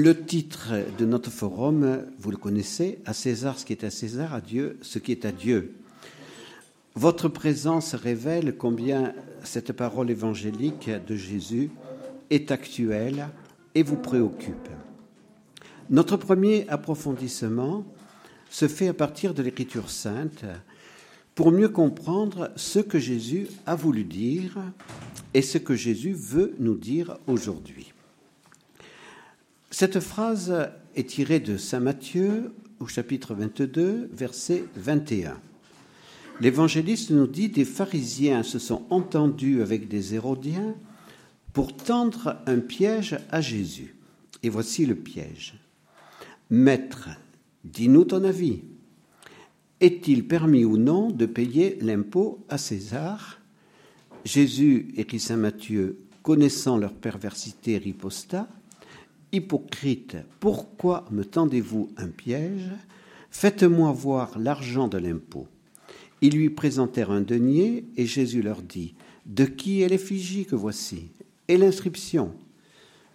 Le titre de notre forum, vous le connaissez, à César ce qui est à César, à Dieu ce qui est à Dieu. Votre présence révèle combien cette parole évangélique de Jésus est actuelle et vous préoccupe. Notre premier approfondissement se fait à partir de l'Écriture sainte pour mieux comprendre ce que Jésus a voulu dire et ce que Jésus veut nous dire aujourd'hui. Cette phrase est tirée de Saint Matthieu au chapitre 22, verset 21. L'évangéliste nous dit des pharisiens se sont entendus avec des hérodiens pour tendre un piège à Jésus. Et voici le piège. Maître, dis-nous ton avis. Est-il permis ou non de payer l'impôt à César? Jésus, écrit Saint Matthieu, connaissant leur perversité, riposta Hypocrite, pourquoi me tendez-vous un piège? Faites-moi voir l'argent de l'impôt. Ils lui présentèrent un denier, et Jésus leur dit De qui est l'effigie que voici Et l'inscription?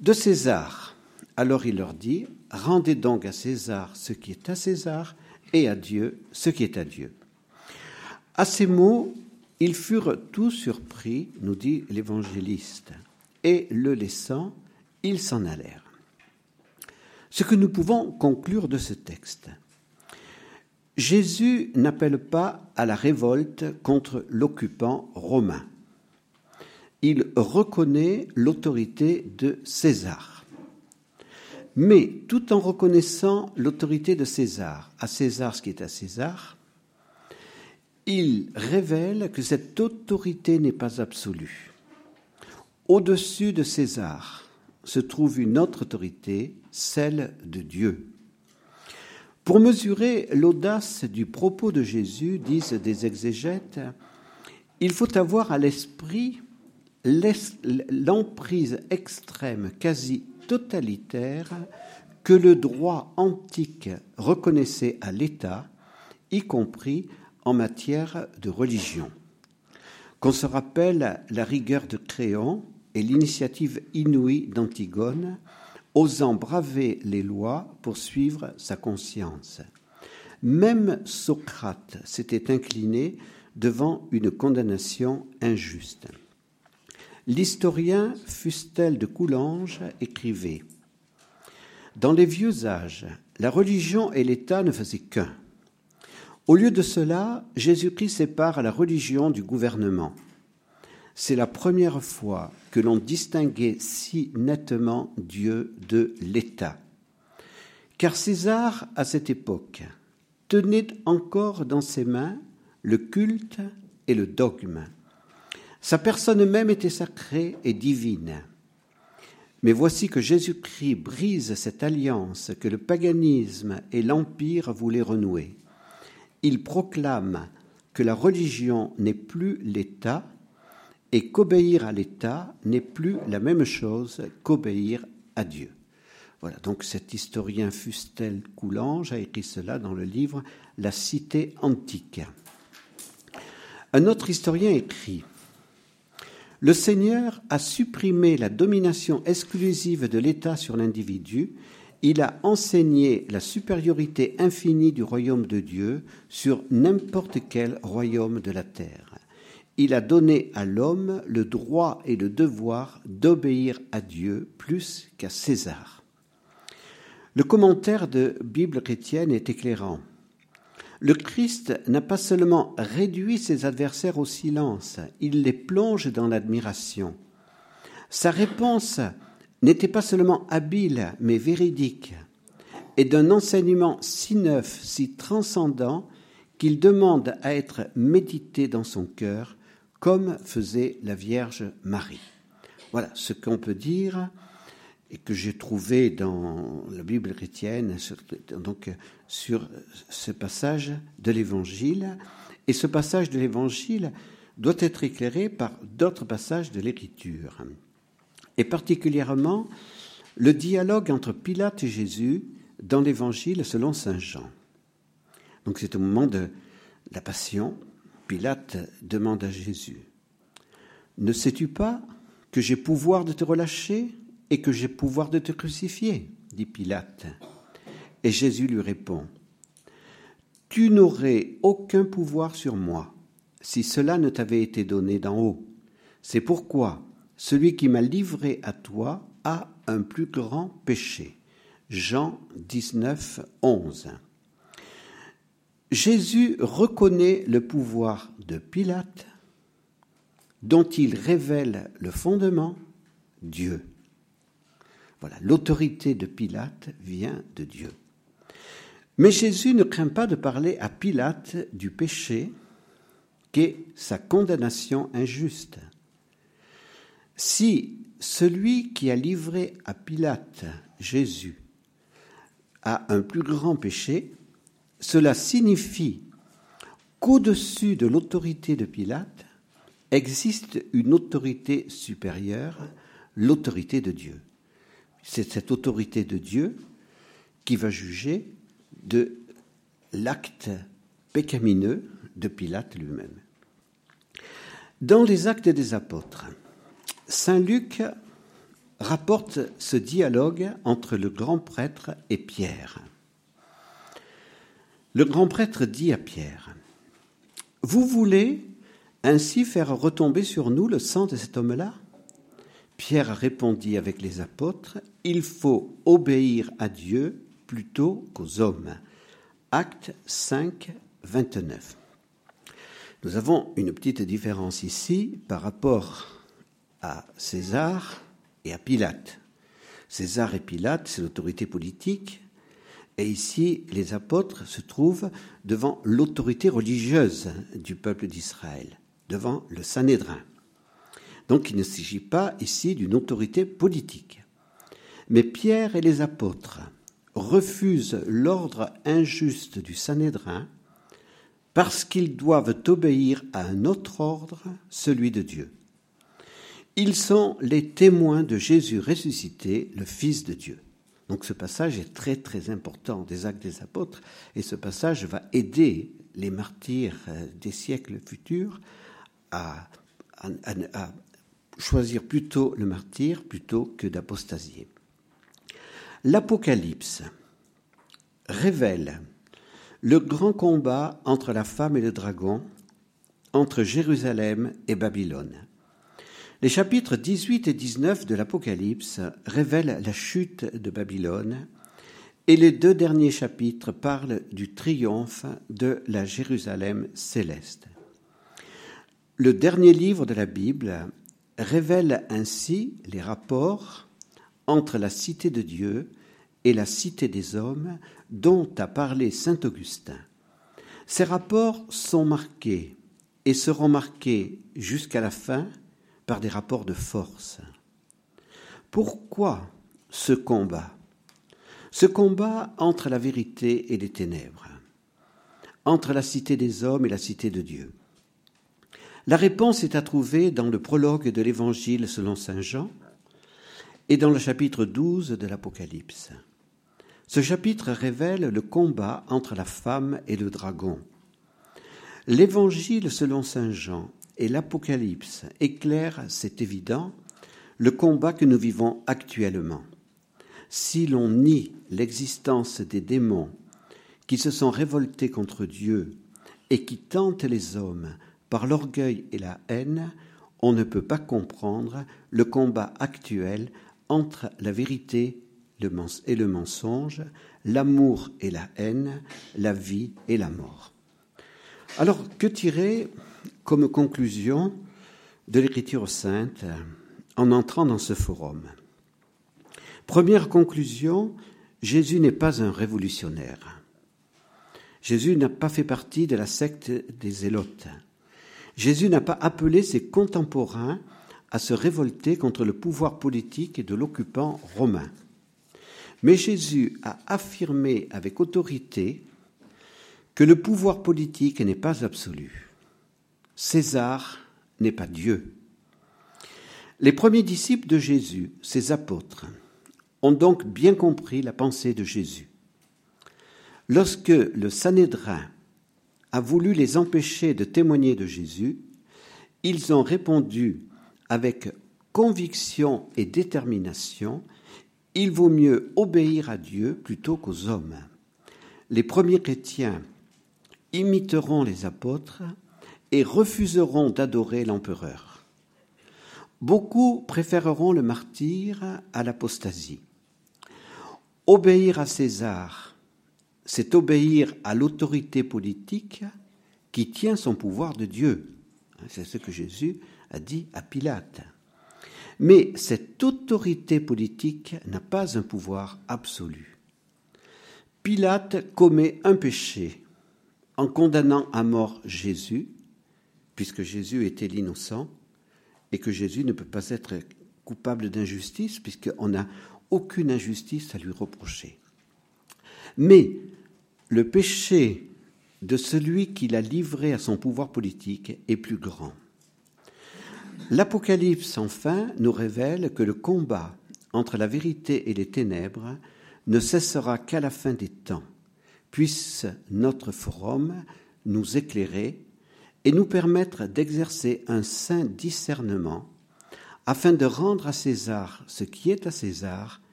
De César. Alors il leur dit Rendez donc à César ce qui est à César, et à Dieu ce qui est à Dieu. À ces mots, ils furent tous surpris, nous dit l'évangéliste, et le laissant, ils s'en allèrent. Ce que nous pouvons conclure de ce texte. Jésus n'appelle pas à la révolte contre l'occupant romain. Il reconnaît l'autorité de César. Mais tout en reconnaissant l'autorité de César, à César ce qui est à César, il révèle que cette autorité n'est pas absolue. Au-dessus de César, se trouve une autre autorité, celle de Dieu. Pour mesurer l'audace du propos de Jésus, disent des exégètes, il faut avoir à l'esprit l'emprise extrême, quasi totalitaire, que le droit antique reconnaissait à l'État, y compris en matière de religion. Qu'on se rappelle la rigueur de Créon, et l'initiative inouïe d'Antigone, osant braver les lois pour suivre sa conscience. Même Socrate s'était incliné devant une condamnation injuste. L'historien Fustel de Coulanges écrivait Dans les vieux âges, la religion et l'État ne faisaient qu'un. Au lieu de cela, Jésus-Christ sépare la religion du gouvernement c'est la première fois que l'on distinguait si nettement Dieu de l'État. Car César, à cette époque, tenait encore dans ses mains le culte et le dogme. Sa personne même était sacrée et divine. Mais voici que Jésus-Christ brise cette alliance que le paganisme et l'Empire voulaient renouer. Il proclame que la religion n'est plus l'État, et qu'obéir à l'État n'est plus la même chose qu'obéir à Dieu. Voilà, donc cet historien Fustel Coulange a écrit cela dans le livre La cité antique. Un autre historien écrit Le Seigneur a supprimé la domination exclusive de l'État sur l'individu, il a enseigné la supériorité infinie du royaume de Dieu sur n'importe quel royaume de la terre il a donné à l'homme le droit et le devoir d'obéir à Dieu plus qu'à César. Le commentaire de Bible chrétienne est éclairant. Le Christ n'a pas seulement réduit ses adversaires au silence, il les plonge dans l'admiration. Sa réponse n'était pas seulement habile, mais véridique, et d'un enseignement si neuf, si transcendant, qu'il demande à être médité dans son cœur comme faisait la Vierge Marie. Voilà ce qu'on peut dire et que j'ai trouvé dans la Bible chrétienne, donc sur ce passage de l'Évangile. Et ce passage de l'Évangile doit être éclairé par d'autres passages de l'Écriture, et particulièrement le dialogue entre Pilate et Jésus dans l'Évangile selon Saint Jean. Donc c'est au moment de la Passion, Pilate demande à Jésus, Ne sais-tu pas que j'ai pouvoir de te relâcher et que j'ai pouvoir de te crucifier? dit Pilate. Et Jésus lui répond, Tu n'aurais aucun pouvoir sur moi si cela ne t'avait été donné d'en haut. C'est pourquoi celui qui m'a livré à toi a un plus grand péché. Jean 19, 11. Jésus reconnaît le pouvoir de Pilate, dont il révèle le fondement, Dieu. Voilà, l'autorité de Pilate vient de Dieu. Mais Jésus ne craint pas de parler à Pilate du péché qu'est sa condamnation injuste. Si celui qui a livré à Pilate Jésus a un plus grand péché, cela signifie qu'au-dessus de l'autorité de Pilate existe une autorité supérieure, l'autorité de Dieu. C'est cette autorité de Dieu qui va juger de l'acte pécamineux de Pilate lui-même. Dans les actes des apôtres, Saint Luc rapporte ce dialogue entre le grand prêtre et Pierre. Le grand prêtre dit à Pierre, Vous voulez ainsi faire retomber sur nous le sang de cet homme-là? Pierre répondit avec les apôtres, Il faut obéir à Dieu plutôt qu'aux hommes. Acte 5, 29. Nous avons une petite différence ici par rapport à César et à Pilate. César et Pilate, c'est l'autorité politique, et ici les apôtres se trouvent devant l'autorité religieuse du peuple d'Israël, devant le Sanhédrin. Donc il ne s'agit pas ici d'une autorité politique. Mais Pierre et les apôtres refusent l'ordre injuste du Sanhédrin parce qu'ils doivent obéir à un autre ordre, celui de Dieu. Ils sont les témoins de Jésus ressuscité, le Fils de Dieu. Donc ce passage est très très important des actes des apôtres et ce passage va aider les martyrs euh, des siècles futurs à, choisir plutôt le martyr plutôt que d'apostasier. L'Apocalypse révèle le grand combat entre la femme et le dragon, entre Jérusalem et Babylone. Les chapitres 18 et 19 de l'Apocalypse révèlent la chute de Babylone et les deux derniers chapitres parlent du triomphe de la Jérusalem céleste. Le dernier livre de la Bible révèle ainsi les rapports entre la cité de Dieu et la cité des hommes dont a parlé Saint Augustin. Ces rapports sont marqués et seront marqués jusqu'à la fin par des rapports de force. Pourquoi ce combat? Ce combat entre la vérité et les ténèbres, entre la cité des hommes et la cité de Dieu. La réponse est à trouver dans le prologue de l'Évangile selon Saint Jean et dans le chapitre 12 de l'Apocalypse. Ce chapitre révèle le combat entre la femme et le dragon. L'Évangile selon Saint Jean et l'Apocalypse éclairent, c'est évident, le combat que nous vivons actuellement. Si l'on nie l'existence des démons qui se sont révoltés contre Dieu et qui tentent les hommes par l'orgueil et la haine, on ne peut pas comprendre le combat actuel entre la vérité et le mensonge, l'amour et la haine, la vie et la mort. Alors, que tirer comme conclusion de l'Écriture sainte en entrant dans ce forum? Première conclusion, Jésus n'est pas un révolutionnaire. Jésus n'a pas fait partie de la secte des Zélotes. Jésus n'a pas appelé ses contemporains à se révolter contre le pouvoir politique de l'occupant romain. Mais Jésus a affirmé avec autorité que le pouvoir politique n'est pas absolu. César n'est pas Dieu. Les premiers disciples de Jésus, ses apôtres, ont donc bien compris la pensée de Jésus. Lorsque le Sanhédrin a voulu les empêcher de témoigner de Jésus, ils ont répondu avec conviction et détermination il vaut mieux obéir à Dieu plutôt qu'aux hommes. Les premiers chrétiens imiteront les apôtres et refuseront d'adorer l'empereur. Beaucoup préféreront le martyr à l'apostasie. Obéir à César, c'est obéir à l'autorité politique qui tient son pouvoir de Dieu. C'est ce que Jésus a dit à Pilate. Mais cette autorité politique n'a pas un pouvoir absolu. Pilate commet un péché en condamnant à mort Jésus, puisque Jésus était l'innocent, et que Jésus ne peut pas être coupable d'injustice, puisqu'on n'a aucune injustice à lui reprocher. Mais le péché de celui qui l'a livré à son pouvoir politique est plus grand. L'Apocalypse, enfin, nous révèle que le combat entre la vérité et les ténèbres ne cessera qu'à la fin des temps. Puisse notre forum nous éclairer et nous permettre d'exercer un saint discernement afin de rendre à César ce qui est à César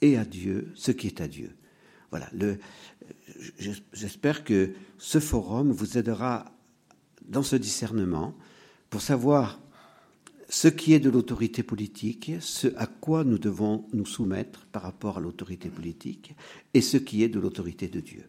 et à Dieu ce qui est à Dieu. Voilà, j'espère que ce forum vous aidera dans ce discernement pour savoir ce qui est de l'autorité politique, ce à quoi nous devons nous soumettre par rapport à l'autorité politique, et ce qui est de l'autorité de Dieu.